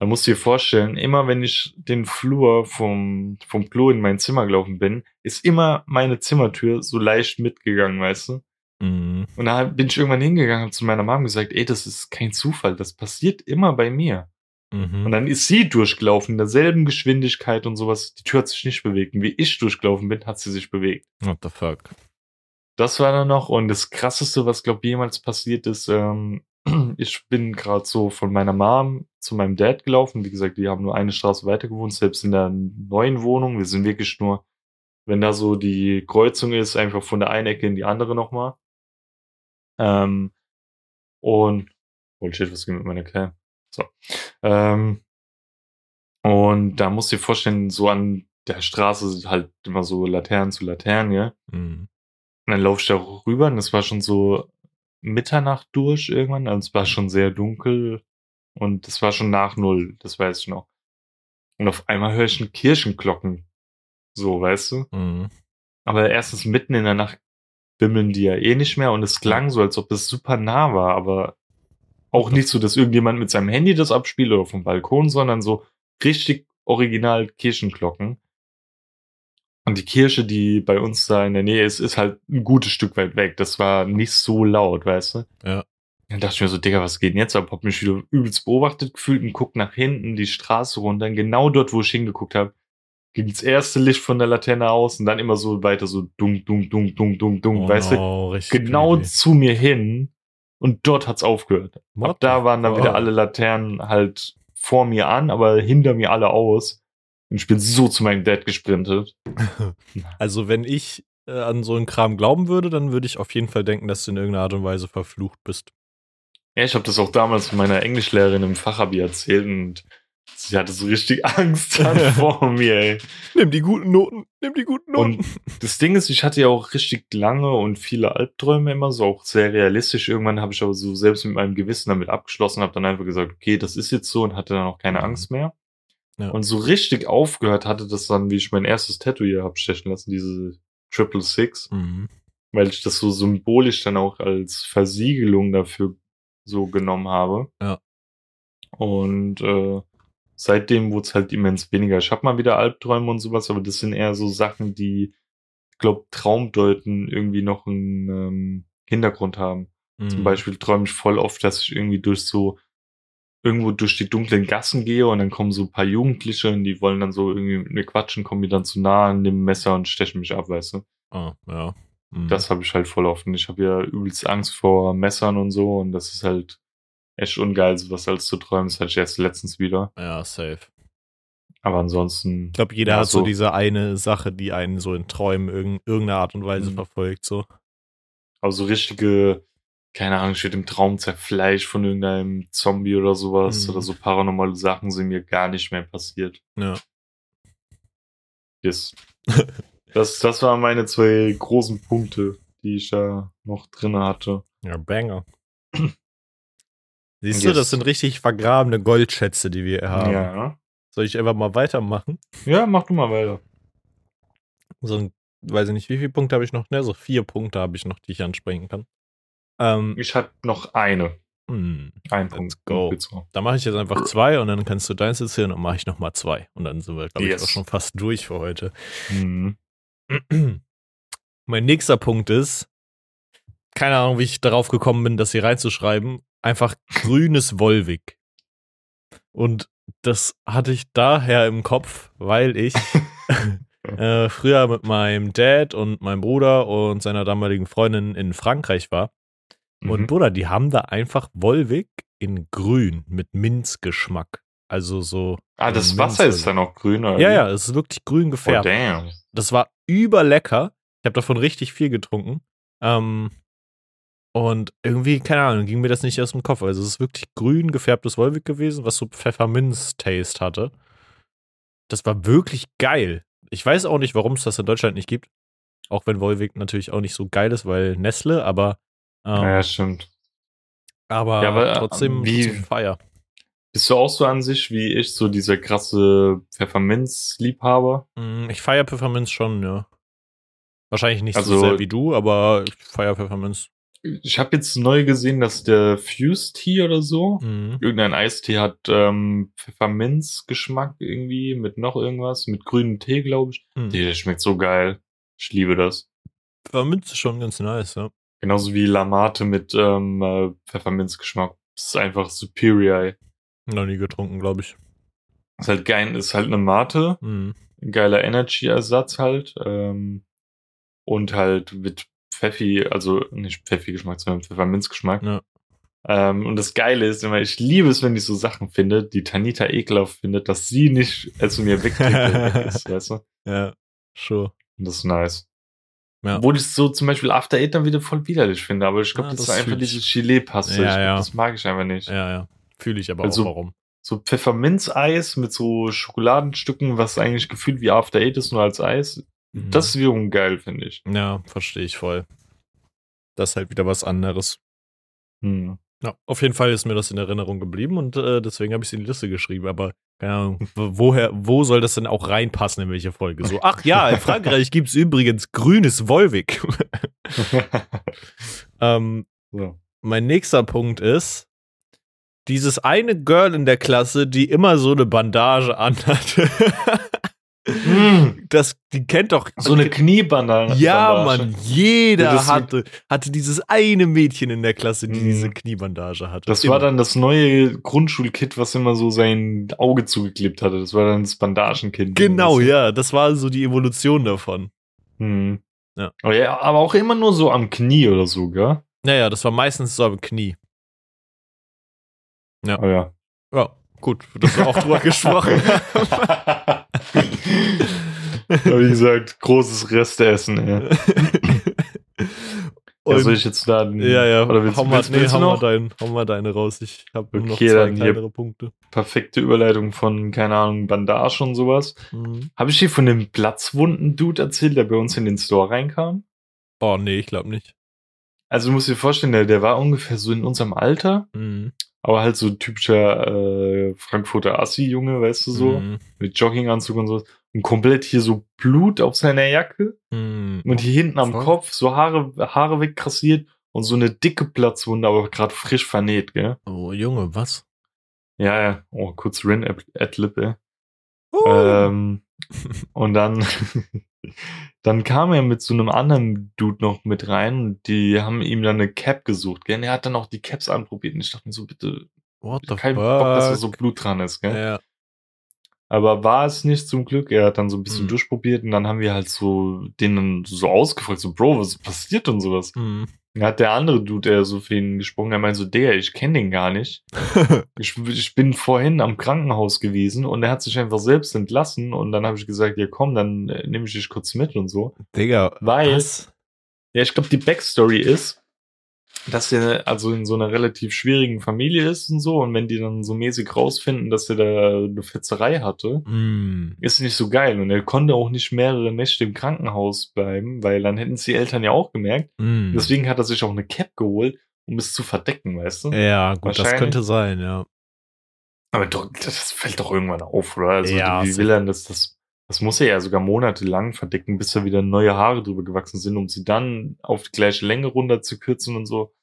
Da musst du dir vorstellen, immer wenn ich den Flur vom, vom Klo in mein Zimmer gelaufen bin, ist immer meine Zimmertür so leicht mitgegangen, weißt du?
Mhm.
Und da bin ich irgendwann hingegangen und zu meiner Mom gesagt, ey, das ist kein Zufall, das passiert immer bei mir.
Mhm.
Und dann ist sie durchgelaufen in derselben Geschwindigkeit und sowas. Die Tür hat sich nicht bewegt. Und wie ich durchgelaufen bin, hat sie sich bewegt.
What the fuck?
Das war dann noch. Und das Krasseste, was, glaube ich, jemals passiert ist, ähm, <clears throat> ich bin gerade so von meiner Mom zu meinem Dad gelaufen. Wie gesagt, die haben nur eine Straße weiter gewohnt, selbst in der neuen Wohnung. Wir sind wirklich nur, wenn da so die Kreuzung ist, einfach von der einen Ecke in die andere nochmal. Ähm, und, oh shit, was geht mit meiner Cam? So. Ähm, und da musst du dir vorstellen, so an der Straße sind halt immer so Laternen zu Laternen, ja.
Mhm.
Und dann lauf ich da rüber und es war schon so Mitternacht durch irgendwann. Also es war schon sehr dunkel und es war schon nach null, das weiß ich noch. Und auf einmal höre ich ein Kirchenglocken. So, weißt du?
Mhm.
Aber erstens mitten in der Nacht bimmeln die ja eh nicht mehr und es klang so, als ob es super nah war, aber auch nicht so, dass irgendjemand mit seinem Handy das abspielt oder vom Balkon, sondern so richtig original Kirchenglocken. Und die Kirche, die bei uns da in der Nähe ist, ist halt ein gutes Stück weit weg. Das war nicht so laut, weißt du?
Ja.
Dann dachte ich mir so, Digga, was geht denn jetzt ab? Hab mich wieder übelst beobachtet gefühlt und guck nach hinten die Straße runter. Und genau dort, wo ich hingeguckt habe, ging das erste Licht von der Laterne aus und dann immer so weiter so dumm, dumm, dumm, dumm, dumm, dumm,
Oh
weißt du?
no, richtig
Genau
creepy.
zu mir hin und dort hat's aufgehört.
What
Ab da waren dann
fuck?
wieder alle Laternen halt vor mir an, aber hinter mir alle aus. Und ich bin so zu meinem Dad gesprintet. <laughs>
Also, wenn ich äh, an so einen Kram glauben würde, dann würde ich auf jeden Fall denken, dass du in irgendeiner Art und Weise verflucht bist.
Ja, ich habe das auch damals meiner Englischlehrerin im Fachabi erzählt und sie hatte so richtig Angst <laughs> vor mir, ey.
Nimm die guten Noten, nimm die guten Noten.
Und das Ding ist, ich hatte ja auch richtig lange und viele Albträume immer, so auch sehr realistisch. Irgendwann habe ich aber so selbst mit meinem Gewissen damit abgeschlossen, habe dann einfach gesagt, okay, das ist jetzt so und hatte dann auch keine
Mhm.
Angst mehr.
Ja.
Und so richtig aufgehört hatte das dann, wie ich mein erstes Tattoo hier hab stechen lassen, diese Triple Six,
Mhm.
weil ich das so symbolisch dann auch als Versiegelung dafür so genommen habe.
Ja.
Und äh, seitdem wurde es halt immens weniger. Ich habe mal wieder Albträume und sowas, aber das sind eher so Sachen, die, ich glaube, Traumdeuten irgendwie noch einen ähm, Hintergrund haben. Zum
Mhm.
Beispiel träume ich voll oft, dass ich irgendwie durch so irgendwo durch die dunklen Gassen gehe und dann kommen so ein paar Jugendliche und die wollen dann so irgendwie mit mir quatschen, kommen mir dann zu nah an dem Messer und stechen mich ab, weißt du?
Ah, ja. Mhm.
Das habe ich halt voll oft und ich habe ja übelst Angst vor Messern und so und das ist halt echt ungeil, sowas als zu träumen. Das hatte ich erst letztens wieder.
Ja, safe.
Aber ansonsten,
Ich glaube, jeder
Ja,
hat so
so.
diese eine Sache, die einen so in Träumen irg irgendeiner Art und Weise
Mhm.
verfolgt. So.
also so richtige, keine Ahnung, werde im Traum zerfleischt von irgendeinem Zombie oder sowas
Mhm.
oder so paranormale Sachen sind mir gar nicht mehr passiert.
Ja.
Yes. <laughs> das, das waren meine zwei großen Punkte, die ich da noch drin hatte.
Ja, Banger. <clears throat> Siehst du,
Yes.
das sind richtig vergrabene Goldschätze, die wir haben.
Ja.
Soll ich einfach mal weitermachen?
Ja, mach du mal weiter.
So ein, weiß ich nicht, wie viele Punkte habe ich noch? Ne, so vier Punkte habe ich noch, die ich ansprechen kann. Ähm,
Ich hatte noch eine.
hm,
Ein
Let's
Punkt.
go. Da mache ich jetzt einfach zwei und dann kannst du deins erzählen und mache ich nochmal zwei. Und dann sind wir, glaube ich,
Yes.
auch schon fast durch für heute.
Mhm.
mein nächster Punkt ist, keine Ahnung, wie ich darauf gekommen bin, das hier reinzuschreiben, einfach grünes Wolwig. Und das hatte ich daher im Kopf, weil ich <laughs> äh, früher mit meinem Dad und meinem Bruder und seiner damaligen Freundin in Frankreich war. Und
Mhm.
Bruder, die haben da einfach Wolwig in grün mit Minzgeschmack. Also so.
Ah,
so
das Wasser ist dann auch grün, oder?
Ja, ja, es ist wirklich grün
Oh,
gefärbt.
damn.
Das war überlecker. Ich habe davon richtig viel getrunken. Ähm, und irgendwie, keine Ahnung, ging mir das nicht aus dem Kopf. Also es ist wirklich grün gefärbtes Wolwig gewesen, was so Pfefferminz-Taste hatte. Das war wirklich geil. Ich weiß auch nicht, warum es das in Deutschland nicht gibt. Auch wenn Wolwig natürlich auch nicht so geil ist, weil Nestle, aber, ähm,
Ja, stimmt.
aber,
Ja, aber,
trotzdem,
wie-
trotzdem Feier.
Bist du auch so an sich wie ich, so dieser krasse Pfefferminz-Liebhaber?
Mm, Ich feiere Pfefferminz schon, ja. Wahrscheinlich nicht so
Also-
sehr wie du, aber ich feiere Pfefferminz.
Ich habe jetzt neu gesehen, dass der Fuse Tea oder so,
Mhm.
irgendein Eistee hat ähm, Pfefferminz-Geschmack irgendwie mit noch irgendwas, mit grünem Tee, glaube ich.
Mhm.
Der schmeckt so geil. Ich liebe das.
Pfefferminz ist schon ganz nice, ja.
Genauso wie Lamate mit ähm, äh, Pfefferminzgeschmack. Das ist einfach superior. ey.
Noch nie getrunken, glaube ich.
Ist halt geil, ist halt eine Mate.
Mhm.
geiler Energy-Ersatz halt. Ähm, und halt mit Pfeffi, also nicht Pfeffi-Geschmack, sondern Pfefferminzgeschmack.
Ja.
Ähm, und das Geile ist immer, ich liebe es, wenn ich so Sachen finde, die Tanita ekelhaft findet, dass sie nicht also mir wegtrinkt, ist, <laughs> weißt du?
Ja, sure.
Und das ist nice.
Ja.
Obwohl ich so zum Beispiel After Eight dann wieder voll widerlich finde, aber ich glaube,
Ah,
das,
das
ist einfach dieses Gelee-Paste.
Ja, ja.
Das mag ich einfach nicht.
Ja, ja. Fühle ich aber
Also-
auch warum.
So Pfefferminz-Eis mit so Schokoladenstücken, was eigentlich gefühlt wie After Eight ist, nur als Eis.
Mhm.
Das ist wiederum geil, finde ich.
Ja, verstehe ich voll. Das ist halt wieder was anderes.
Hm.
Ja, auf jeden Fall ist mir das in Erinnerung geblieben und äh, deswegen habe ich es in die Liste geschrieben. Aber keine Ahnung, wo- woher, wo soll das denn auch reinpassen in welche Folge? So, ach ja, in <laughs> Frankreich gibt es übrigens grünes Wolwig. <laughs> ähm,
so.
mein nächster Punkt ist, dieses eine Girl in der Klasse, die immer so eine Bandage anhat. <laughs>
Hm.
das, die kennt doch.
So eine Kniebandage.
Ja, Mann, jeder
Das-
hatte, hatte dieses eine Mädchen in der Klasse, die
Mhm.
diese Kniebandage hatte.
Das
Immer.
war dann das neue Grundschulkit, was immer so sein Auge zugeklebt hatte. Das war dann das Bandagenkind.
Genau,
du?
ja, das war so die Evolution davon.
Hm.
Ja.
Aber, ja. aber auch immer nur so am Knie oder so, gell?
Naja, das war meistens so am Knie. Ja.
Oh ja.
Ja, gut, dass wir auch drüber <laughs> gesprochen haben. <laughs> <laughs>
Aber wie gesagt, großes Resteessen, ey. <laughs> Ja,
Und-
soll ich jetzt da.
ja, ja,
Oder willst,
hau, mal,
willst,
nee,
willst
hau, mal dein, hau mal deine raus. Ich habe nur noch
Okay,
zwei kleinere Punkte.
Perfekte Überleitung von, keine Ahnung, Bandage und sowas.
Mhm.
Habe ich dir von dem Platzwunden-Dude erzählt, der bei uns in den Store reinkam?
Oh, nee, ich glaube nicht.
Also, du musst dir vorstellen, der, der war ungefähr so in unserem Alter,
Mhm.
aber halt so typischer äh, Frankfurter Assi-Junge, weißt du so,
Mhm.
mit Jogginganzug und so. Und komplett hier so Blut auf seiner Jacke
Mhm.
und hier hinten am
Voll.
Kopf so Haare, Haare wegkrassiert und so eine dicke Platzwunde, aber gerade frisch vernäht, gell?
Oh, Junge, was?
Ja, ja. Oh, kurz Rin Adlib, ey.
Uh.
Ähm, <laughs> und dann, <laughs> dann kam er mit so einem anderen Dude noch mit rein. und Die haben ihm dann eine Cap gesucht, gell? Und er hat dann auch die Caps anprobiert. Und ich dachte mir so, bitte,
What the
kein
fuck?
Bock, dass da so Blut dran ist, gell?
ja.
Aber war es nicht zum Glück. Er hat dann so ein bisschen
Mhm.
durchprobiert und dann haben wir halt so den dann so ausgefragt, so, Bro, was passiert und sowas.
Mhm.
Dann hat der andere Dude, der so für ihn gesprochen, er meinte so, Digga, ich kenne den gar nicht. <laughs> Ich, ich bin vorhin am Krankenhaus gewesen und er hat sich einfach selbst entlassen und dann habe ich gesagt, ja komm, dann äh, nehme ich dich kurz mit und so.
Digga,
Weil-
was?
Ja, ich glaube, die Backstory ist, dass er also in so einer relativ schwierigen Familie ist und so und wenn die dann so mäßig rausfinden, dass er da eine Fetzerei hatte,
Mm.
ist nicht so geil und er konnte auch nicht mehrere Nächte im Krankenhaus bleiben, weil dann hätten es die Eltern ja auch gemerkt.
Mm.
Deswegen hat er sich auch eine Cap geholt, um es zu verdecken, weißt du?
Ja, gut, das könnte sein, ja.
Aber doch, das fällt doch irgendwann auf, oder? Also,
Ja,
wie will er das, das, das muss er ja sogar monatelang verdecken, bis da wieder neue Haare drüber gewachsen sind, um sie dann auf die gleiche Länge runter zu kürzen und so.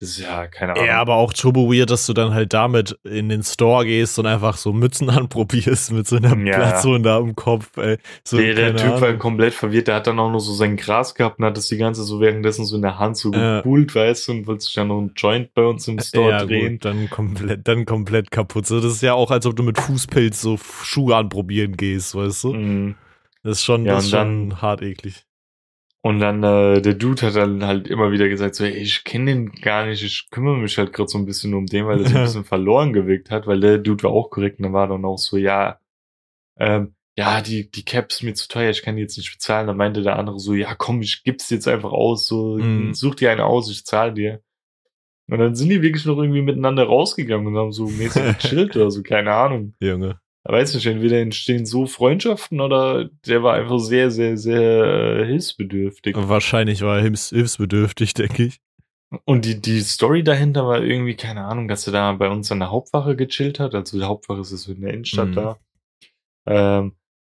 Das ist ja keine Ahnung.
Ja, aber auch turbo weird, dass du dann halt damit in den Store gehst und einfach so Mützen <laughs> anprobierst mit so einer
Ja.
Platzwunde am Kopf, ey. So,
der, der Typ war
Ahnung.
komplett verwirrt, der hat dann auch noch so sein Gras gehabt und hat das die ganze so währenddessen so in der Hand so
Ja.
gepult, weißt du, und wollte sich dann noch einen Joint bei uns im Store
ja,
drehen.
gut, dann komplett, dann komplett kaputt. So, das ist ja auch, als ob du mit Fußpilz so Schuhe anprobieren gehst, weißt du?
Mhm.
Das ist schon,
Ja,
das ist schon hart eklig.
Und dann, äh, der Dude hat dann halt immer wieder gesagt, so, ey, ich kenne den gar nicht, ich kümmere mich halt gerade so ein bisschen um den, weil er so ein <laughs> bisschen verloren gewirkt hat, weil der Dude war auch korrekt und dann war dann auch so, ja, ähm, ja, die, die Cap ist mir zu teuer, ich kann die jetzt nicht bezahlen. Dann meinte der andere so, ja, komm, ich gib's jetzt einfach aus, so,
Mhm.
such dir eine aus, ich zahl dir. Und dann sind die wirklich noch irgendwie miteinander rausgegangen und haben so mäßig gechillt oder so, keine Ahnung. <laughs>
Junge.
Weiß nicht, entweder entstehen so Freundschaften oder der war einfach sehr, sehr, sehr äh, hilfsbedürftig.
Wahrscheinlich war er hilfs hilfsbedürftig, <laughs> denke ich.
Und die, die Story dahinter war irgendwie, keine Ahnung, dass er da bei uns an der Hauptwache gechillt hat. Also die Hauptwache ist so in der Innenstadt
Mhm.
da. Ähm,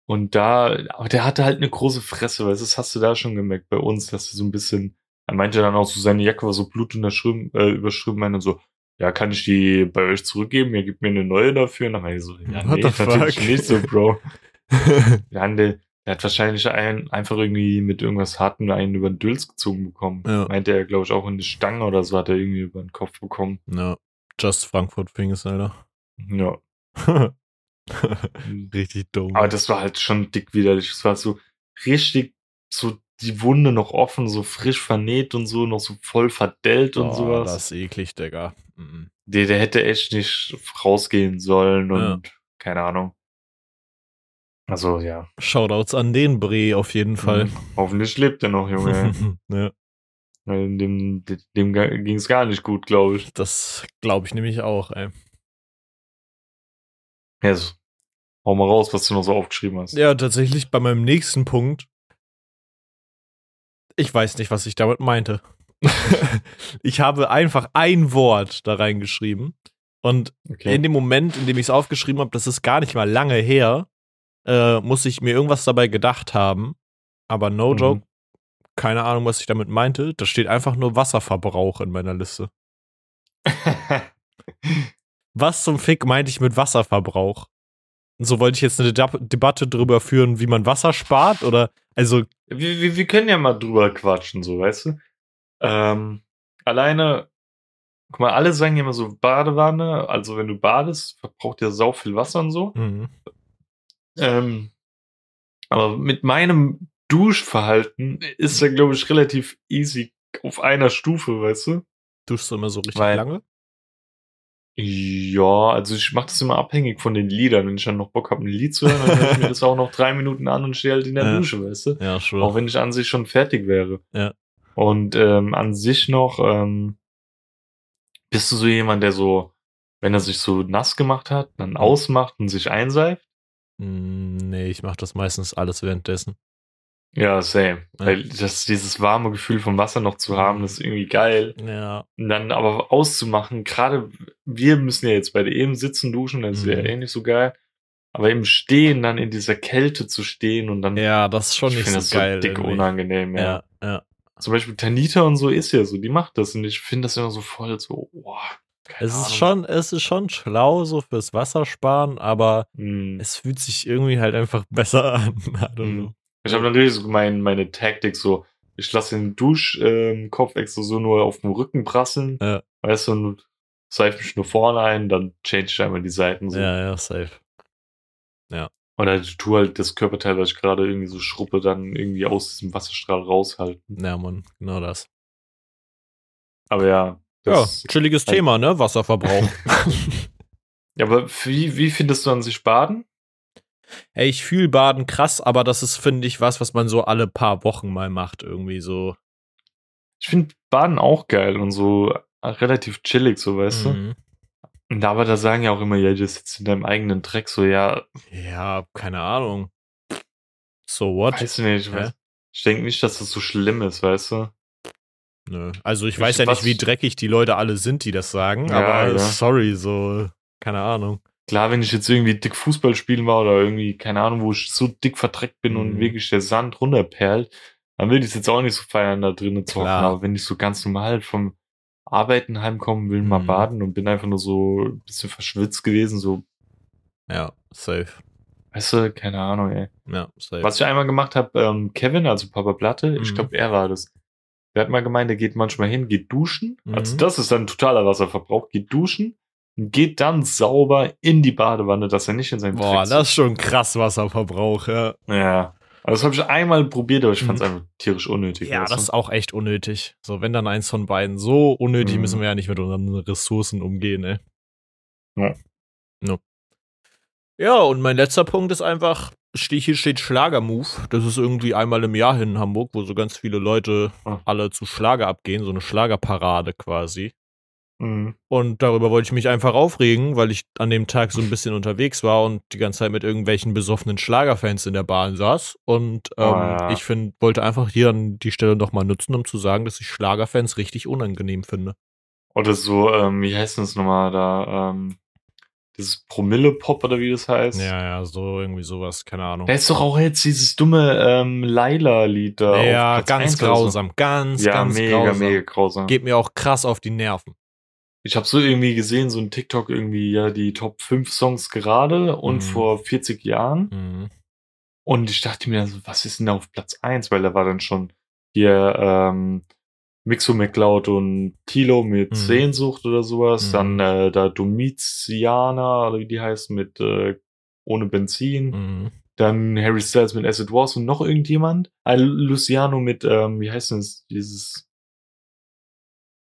und da, aber der hatte halt eine große Fresse, weil das hast du da schon gemerkt bei uns, dass er so ein bisschen, er meinte dann auch so, seine Jacke war so blutunterschrieben, äh, überschrieben, meinte so, ja, kann ich die bei euch zurückgeben? Ihr gibt mir eine neue dafür. Und dann meinte ich so, ja,
What
nee, natürlich
fuck?
nicht so, Bro. <laughs> Der, Der hat wahrscheinlich einen, einfach irgendwie mit irgendwas Hartem einen über den Dülz gezogen bekommen.
Ja.
Meinte er, glaube ich, auch in die Stange oder so hat er irgendwie über den Kopf bekommen.
Ja. Just Frankfurt Fingers, Alter.
Ja. <laughs>
Richtig dumm.
Aber das war halt schon dick widerlich. Es war so richtig, so die Wunde noch offen, so frisch vernäht und so, noch so voll verdellt und
Boah,
sowas.
Das ist eklig, Digga. Mhm.
Der, der hätte echt nicht rausgehen sollen und
Ja.
keine Ahnung. Also ja.
Shoutouts an den Bre auf jeden Fall.
Mhm. Hoffentlich lebt er noch, Junge. <laughs>
ja,
Weil dem, dem ging es gar nicht gut, glaube ich.
das glaube ich nämlich auch, ey.
Yes. Hau mal raus, was du noch so aufgeschrieben hast.
Ja, tatsächlich bei meinem nächsten Punkt. Ich weiß nicht, was ich damit meinte. <laughs> ich habe einfach ein Wort da reingeschrieben. Und
Okay.
in dem Moment, in dem ich es aufgeschrieben habe, das ist gar nicht mal lange her, äh, muss ich mir irgendwas dabei gedacht haben. Aber no
Mhm.
joke, keine Ahnung, was ich damit meinte. Da steht einfach nur Wasserverbrauch in meiner Liste. <laughs> Was zum Fick meinte ich mit Wasserverbrauch? Und so wollte ich jetzt eine Deb Debatte darüber führen, wie man Wasser spart oder also
wir, wir, wir können ja mal drüber quatschen, so, weißt du? Ähm, alleine, guck mal, alle sagen ja immer so Badewanne, also wenn du badest, verbraucht ja sau viel Wasser und so.
mh,
Ähm, aber mit meinem Duschverhalten ist er, glaube ich, relativ easy auf einer Stufe, weißt du?
duschst du immer so richtig
Weil-
lange?
Ja, also ich mache das immer abhängig von den Liedern. Wenn ich dann noch Bock habe, ein Lied zu hören, dann höre ich mir <laughs> das auch noch drei Minuten an und stehe halt in der
Ja.
Dusche, weißt du?
Ja, schon.
Auch wenn ich an sich schon fertig wäre.
Ja.
Und ähm, an sich noch, ähm, bist du so jemand, der so, wenn er sich so nass gemacht hat, dann ausmacht und sich einseift?
Mm, nee, ich mache das meistens alles währenddessen.
Ja, same.
Ja.
Weil das, dieses warme Gefühl vom Wasser noch zu haben, das ist irgendwie geil.
Ja,
Und dann aber auszumachen, gerade wir müssen ja jetzt bei der eben sitzen, duschen, das ist ja
Mhm.
eh nicht so geil. Aber im Stehen dann in dieser Kälte zu stehen und dann
ja, das ist schon
ich
nicht so
das
geil.
so dick
irgendwie.
unangenehm, ja.
Ja, ja.
Zum Beispiel Tanita und so ist ja so, die macht das und ich finde das immer so voll so, boah,
Es ist
Ahnung.
schon, es ist schon schlau so fürs Wassersparen, aber
Hm.
es fühlt sich irgendwie halt einfach <laughs> besser an. I don't
Mhm.
know.
Ich habe natürlich so mein, meine Taktik so, ich lasse den Duschkopf ähm, extra so nur auf dem Rücken prasseln,
Ja.
weißt du, und seife mich nur vorne ein, dann change ich einmal die Seiten so.
Ja, ja, safe.
Oder ich tue halt das Körperteil, was ich gerade irgendwie so schruppe, dann irgendwie aus diesem Wasserstrahl raushalten.
Ja, Mann, genau das.
Aber ja.
Ja, chilliges
halt-
Thema, ne? Wasserverbrauch. <laughs>
ja. Aber wie, wie findest du an sich Baden?
Ey, ich fühle Baden krass, aber das ist, finde ich, was, was man so alle paar Wochen mal macht, irgendwie so.
Ich finde Baden auch geil und so äh, relativ chillig, so weißt du.
Mhm.
Und aber da sagen ja auch immer, ja, du sitzt in deinem eigenen Dreck, so ja,
Ja, keine Ahnung. So what?
weiß ich nicht. Ich, weiß- ich denke nicht, dass das so schlimm ist, weißt du.
Nö. Also ich
Ich-
weiß ja nicht, wie dreckig die Leute alle sind, die das sagen,
Ja,
aber
ja.
sorry, so, keine Ahnung.
Klar, wenn ich jetzt irgendwie dick Fußball spielen war oder irgendwie, keine Ahnung, wo ich so dick verdreckt bin und
Mhm.
wirklich der Sand runterperlt, dann will ich es jetzt auch nicht so feiern, da drinnen zu hocken. Aber wenn ich so ganz normal vom Arbeiten heimkommen will, mal
Mhm.
baden und bin einfach nur so ein bisschen verschwitzt gewesen, so,
Ja, safe.
weißt du, keine Ahnung, ey.
Ja, safe.
Was ich einmal gemacht habe, ähm, Kevin, also Papa Platte, ich
Mhm.
glaube, er war das. Der hat mal gemeint, er geht manchmal hin, geht duschen. Also
Mhm.
das ist dann totaler Wasserverbrauch. Geht duschen und geht dann sauber in die Badewanne, dass er nicht in seinem
Boah,
Dreck
das ist schon krass Wasserverbrauch, ja.
Ja. Also das habe ich einmal probiert, aber ich fand es
Mhm.
einfach tierisch unnötig.
Ja, das ist auch echt unnötig. So, wenn dann eins von beiden so unnötig,
Mhm.
müssen wir ja nicht mit unseren Ressourcen umgehen, ey.
Ja.
No. Ja, und mein letzter Punkt ist einfach, hier steht Schlagermove. Das ist irgendwie einmal im Jahr in Hamburg, wo so ganz viele Leute
Ah.
alle zu Schlager abgehen, so eine Schlagerparade quasi.
Mhm.
Und darüber wollte ich mich einfach aufregen, weil ich an dem Tag so ein bisschen unterwegs war und die ganze Zeit mit irgendwelchen besoffenen Schlagerfans in der Bahn saß. Und ähm,
Oh ja.
ich find, wollte einfach hier an die Stelle nochmal nutzen, um zu sagen, dass ich Schlagerfans richtig unangenehm finde.
Oder so, ähm, wie heißt das nochmal da? Ähm, dieses Promille-Pop oder wie das heißt.
Ja, ja, so irgendwie sowas, keine Ahnung.
Da ist doch auch jetzt dieses dumme ähm, Laila-Lied da.
ja, ganz
1 oder so.
grausam, ganz,
Ja,
ganz
mega,
grausam.
mega grausam.
Geht mir auch krass auf die Nerven.
Ich habe so irgendwie gesehen, so ein TikTok irgendwie, ja, die Top 5 Songs gerade und
Mhm.
vor 40 Jahren.
Mhm.
Und ich dachte mir, so, was ist denn da auf Platz 1? Weil da war dann schon hier ähm, Mixo McCloud und Tilo mit
Mhm.
Sehnsucht oder sowas.
Mhm.
Dann äh, da Domitiana, oder wie die heißt, mit äh, Ohne Benzin.
Mhm.
Dann Harry Styles mit As It Was und noch irgendjemand. Ah, Luciano mit, ähm, wie heißt denn das, dieses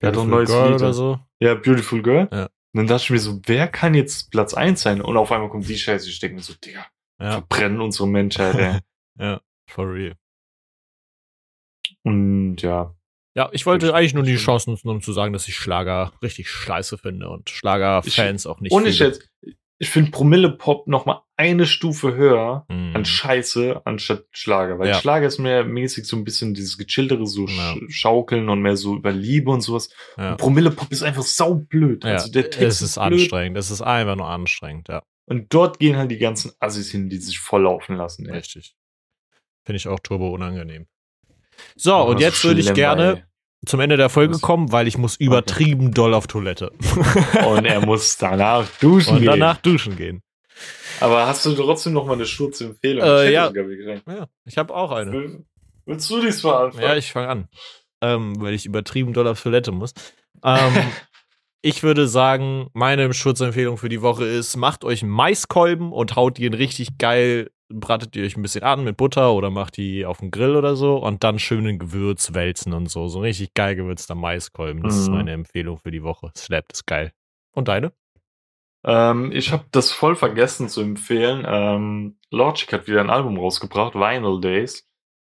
Der hat doch ein neues
Girl
Lied,
oder so.
Ja, Beautiful Girl.
Ja.
Und dann dachte ich mir so, wer kann jetzt Platz 1 sein? Und auf einmal kommt die Scheiße. Ich denke mir so, Digga,
Ja,
verbrennen unsere Menschheit, ey. <laughs>
ja, for real.
Und ja.
Ja, ich wollte eigentlich nur die. Chance nutzen, um zu sagen, dass ich Schlager richtig scheiße finde und Schlagerfans auch nicht.
Und ich
viele.
jetzt, ich finde Promille-Pop noch mal eine Stufe höher
Mhm.
an Scheiße anstatt Schlager. Weil
Ja.
Schlager ist mehr mäßig so ein bisschen dieses gechilltere, so
Ja.
sch Schaukeln und mehr so über Liebe und sowas.
Ja.
Und Promille-Pop ist einfach saublöd.
Ja,
Also der Text
es ist
blöd.
anstrengend. Es ist einfach nur anstrengend, ja.
Und dort gehen halt die ganzen Assis hin, die sich volllaufen lassen. Ey.
Richtig. Finde ich auch turbo unangenehm. So, und
so
jetzt würde ich gerne zum Ende der Folge kommen, weil ich muss übertrieben doll auf Toilette. <laughs>
Und er muss danach duschen
und
gehen.
danach duschen gehen.
Aber hast du trotzdem noch mal eine Schurzempfehlung?
Äh, ja. Ja, ich habe auch eine.
Will- Willst du diesmal anfangen?
Ja, ich fange an. Ähm, weil ich übertrieben doll auf Toilette muss. Ähm, <laughs> ich würde sagen, meine Schutzempfehlung für die Woche ist, macht euch Maiskolben und haut die in richtig geil, bratet die euch ein bisschen an mit Butter oder macht die auf den Grill oder so und dann schön in Gewürz wälzen und so. So richtig geil gewürzter Maiskolben. Das ist
Mhm.
meine Empfehlung für die Woche. Slap ist geil. Und deine?
Ähm, ich habe das voll vergessen zu empfehlen. Ähm, Logic hat wieder ein Album rausgebracht, Vinyl Days.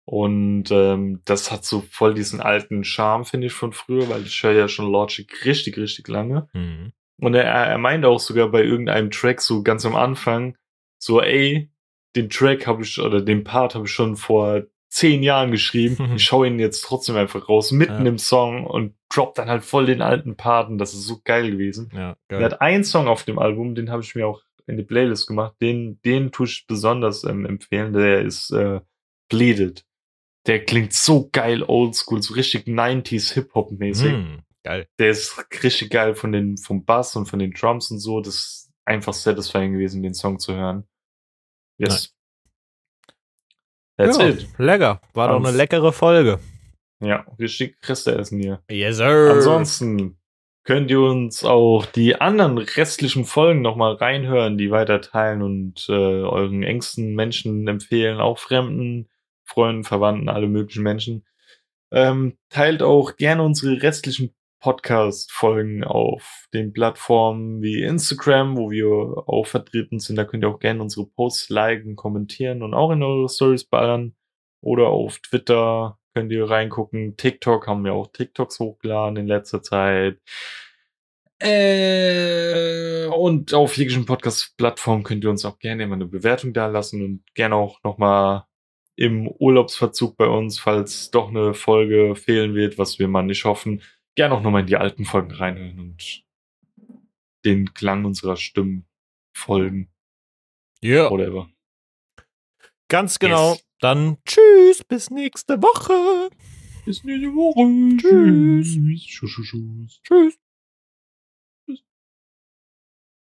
Und ähm, das hat so voll diesen alten Charme, finde ich, von früher, weil ich höre ja schon Logic richtig, richtig lange.
Mhm.
Und er, er meinte auch sogar bei irgendeinem Track so ganz am Anfang, so, ey, den Track habe ich, oder den Part habe ich schon vor zehn Jahren geschrieben. <laughs> Ich schaue ihn jetzt trotzdem einfach raus, mitten
Ja.
im Song und drop dann halt voll den alten Part. Und das ist so geil gewesen.
Ja,
Er
geil.
hat einen Song auf dem Album, den habe ich mir auch in die Playlist gemacht. Den, den tue ich besonders ähm, empfehlen. Der ist äh, Bleeded. Der klingt so geil oldschool, so richtig 90s Hip-Hop-mäßig.
Mhm. Geil.
Der ist richtig geil von den, vom Bass und von den Drums und so. Das ist einfach satisfying gewesen, den Song zu hören. Yes. That's
ja,
it.
Lecker. War doch eine leckere Folge.
Ja, richtig Reste essen hier.
Yes, sir.
Ansonsten könnt ihr uns auch die anderen restlichen Folgen nochmal reinhören, die weiter teilen und äh, euren engsten Menschen empfehlen, auch Fremden, Freunden, Verwandten, alle möglichen Menschen. Ähm, teilt auch gerne unsere restlichen Podcast-Folgen auf den Plattformen wie Instagram, wo wir auch vertreten sind. Da könnt ihr auch gerne unsere Posts liken, kommentieren und auch in eure Stories ballern. Oder auf Twitter könnt ihr reingucken. TikTok haben wir auch TikToks hochgeladen in letzter Zeit. Äh, und auf jeglichen Podcast-Plattformen könnt ihr uns auch gerne immer eine Bewertung da lassen und gerne auch nochmal im Urlaubsverzug bei uns, falls doch eine Folge fehlen wird, was wir mal nicht hoffen, gerne auch nochmal in die alten Folgen reinhören und den Klang unserer Stimmen folgen.
Ja,
Whatever.
ganz genau.
Yes.
Dann tschüss, bis nächste Woche.
Bis nächste Woche.
Tschüss.
Tschüss. Tschüss. Tschüss.
Tschüss.